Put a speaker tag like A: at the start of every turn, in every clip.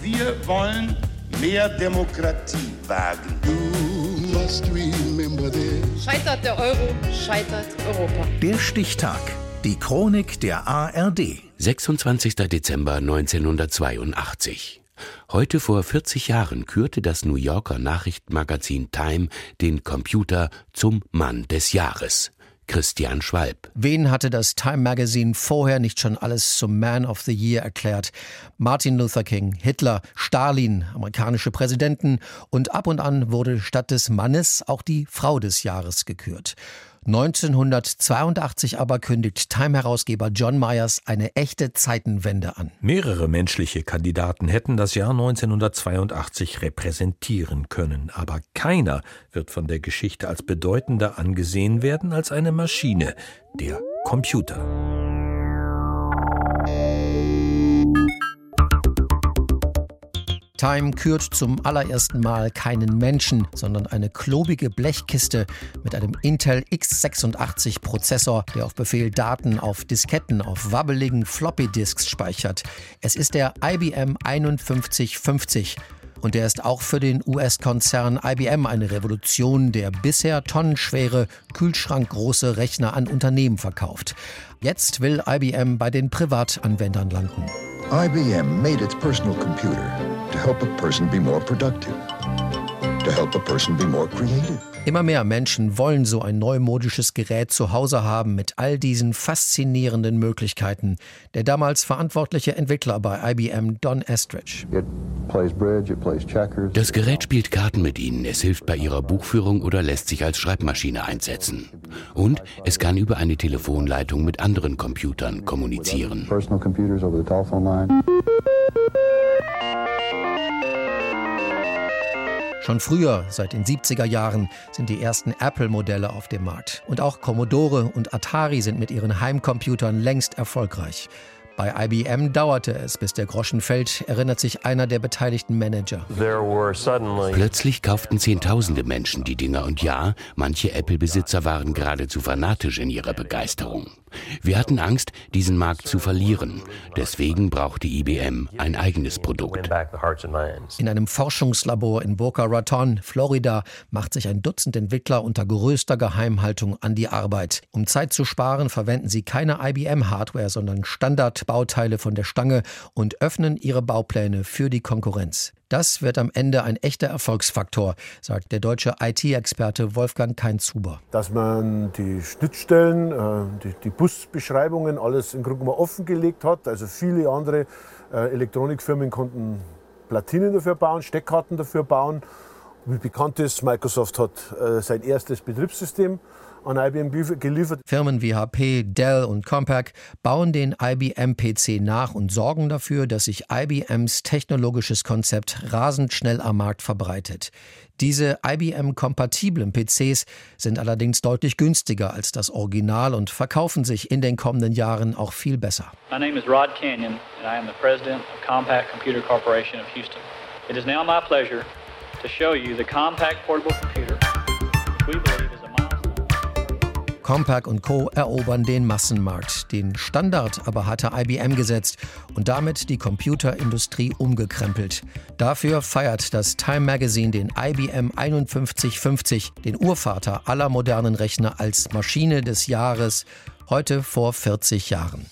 A: Wir wollen mehr Demokratie wagen.
B: Scheitert der Euro, scheitert Europa.
C: Der Stichtag. Die Chronik der ARD.
D: 26. Dezember 1982. Heute vor 40 Jahren kürte das New Yorker Nachrichtenmagazin Time den Computer zum Mann des Jahres. Christian Schwalb.
E: Wen hatte das Time Magazine vorher nicht schon alles zum Man of the Year erklärt? Martin Luther King, Hitler, Stalin, amerikanische Präsidenten und ab und an wurde statt des Mannes auch die Frau des Jahres gekürt. 1982 aber kündigt Time-Herausgeber John Myers eine echte Zeitenwende an.
F: Mehrere menschliche Kandidaten hätten das Jahr 1982 repräsentieren können, aber keiner wird von der Geschichte als bedeutender angesehen werden als eine Maschine, der Computer.
E: Time kürt zum allerersten Mal keinen Menschen, sondern eine klobige Blechkiste mit einem Intel x86 Prozessor, der auf Befehl Daten auf Disketten auf wabbeligen Floppy Disks speichert. Es ist der IBM 5150 und der ist auch für den US-Konzern IBM eine Revolution, der bisher tonnenschwere, kühlschrankgroße Rechner an Unternehmen verkauft. Jetzt will IBM bei den Privatanwendern landen.
G: IBM made its personal computer to help a person be more productive, to help a person be more creative.
E: Immer mehr Menschen wollen so ein neumodisches Gerät zu Hause haben mit all diesen faszinierenden Möglichkeiten. Der damals verantwortliche Entwickler bei IBM, Don Estridge.
D: Das Gerät spielt Karten mit Ihnen, es hilft bei Ihrer Buchführung oder lässt sich als Schreibmaschine einsetzen. Und es kann über eine Telefonleitung mit anderen Computern kommunizieren.
E: Schon früher, seit den 70er Jahren, sind die ersten Apple-Modelle auf dem Markt. Und auch Commodore und Atari sind mit ihren Heimcomputern längst erfolgreich. Bei IBM dauerte es, bis der Groschen fällt, erinnert sich einer der beteiligten Manager.
D: Plötzlich kauften Zehntausende Menschen die Dinger und ja, manche Apple-Besitzer waren geradezu fanatisch in ihrer Begeisterung. Wir hatten Angst, diesen Markt zu verlieren. Deswegen brauchte IBM ein eigenes Produkt.
E: In einem Forschungslabor in Boca Raton, Florida, macht sich ein Dutzend Entwickler unter größter Geheimhaltung an die Arbeit. Um Zeit zu sparen, verwenden sie keine IBM-Hardware, sondern Standardbauteile von der Stange und öffnen ihre Baupläne für die Konkurrenz. Das wird am Ende ein echter Erfolgsfaktor, sagt der deutsche IT-Experte Wolfgang Kein-Zuber.
H: Dass man die Schnittstellen, äh, die, Busbeschreibungen, alles im Grunde mal offengelegt hat. Also viele andere äh, Elektronikfirmen konnten Platinen dafür bauen, Steckkarten dafür bauen. Wie bekannt ist, Microsoft hat äh, sein erstes Betriebssystem.
E: Firmen wie HP, Dell und Compaq bauen den IBM-PC nach und sorgen dafür, dass sich IBMs technologisches Konzept rasend schnell am Markt verbreitet. Diese IBM-kompatiblen PCs sind allerdings deutlich günstiger als das Original und verkaufen sich in den kommenden Jahren auch viel besser.
I: My name is Rod Canyon and I am the president of Compaq Computer Corporation of Houston. It is now my pleasure to show you the Compaq portable computer.
E: Compaq und Co. erobern den Massenmarkt. Den Standard aber hatte IBM gesetzt und damit die Computerindustrie umgekrempelt. Dafür feiert das Time Magazine den IBM 5150, den Urvater aller modernen Rechner, als Maschine des Jahres, heute vor 40 Jahren.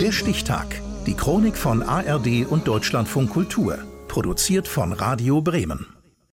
C: Der Stichtag. Die Chronik von ARD und Deutschlandfunk Kultur. Produziert von Radio Bremen.